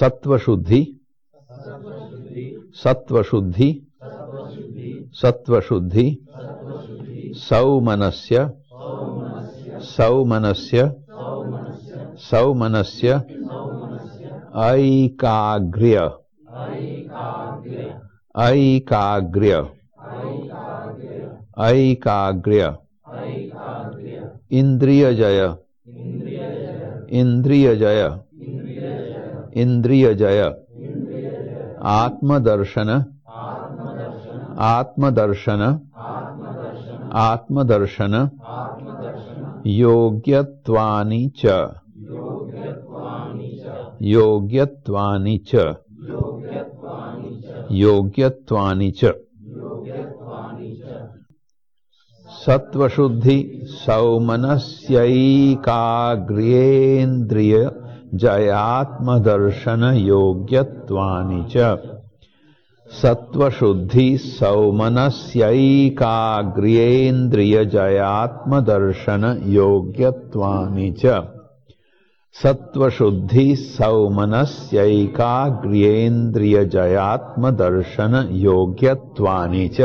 सत्व शुद्धि सत्व शुद्धि सत्व शुद्धि सौमनस्य। सौमनस्य। सौमनस्य। ऐकाग्र्य। ऐकाग्र्य। ऐकाग्र्य। इंद्रियजय इंद्रियजय। इंद्रियजय आत्मदर्शन। आत्मदर्शन। आत्मदर्शन। योग्यत्वानि च। योग्यत्वानि च। योग्यत्वानि च। सत्वशुद्धि सौमनस्यैकाग्र्येन्द्रिय जयात्मदर्शनयोग्यत्वानि च। सत्त्वशुद्धिः सौमनस्यैकाग्र्येन्द्रियजयात्मदर्शनयोग्यत्वानि च। सत्त्वशुद्धिः सौमनस्यैकाग्र्येन्द्रियजयात्मदर्शनयोग्यत्वानि च।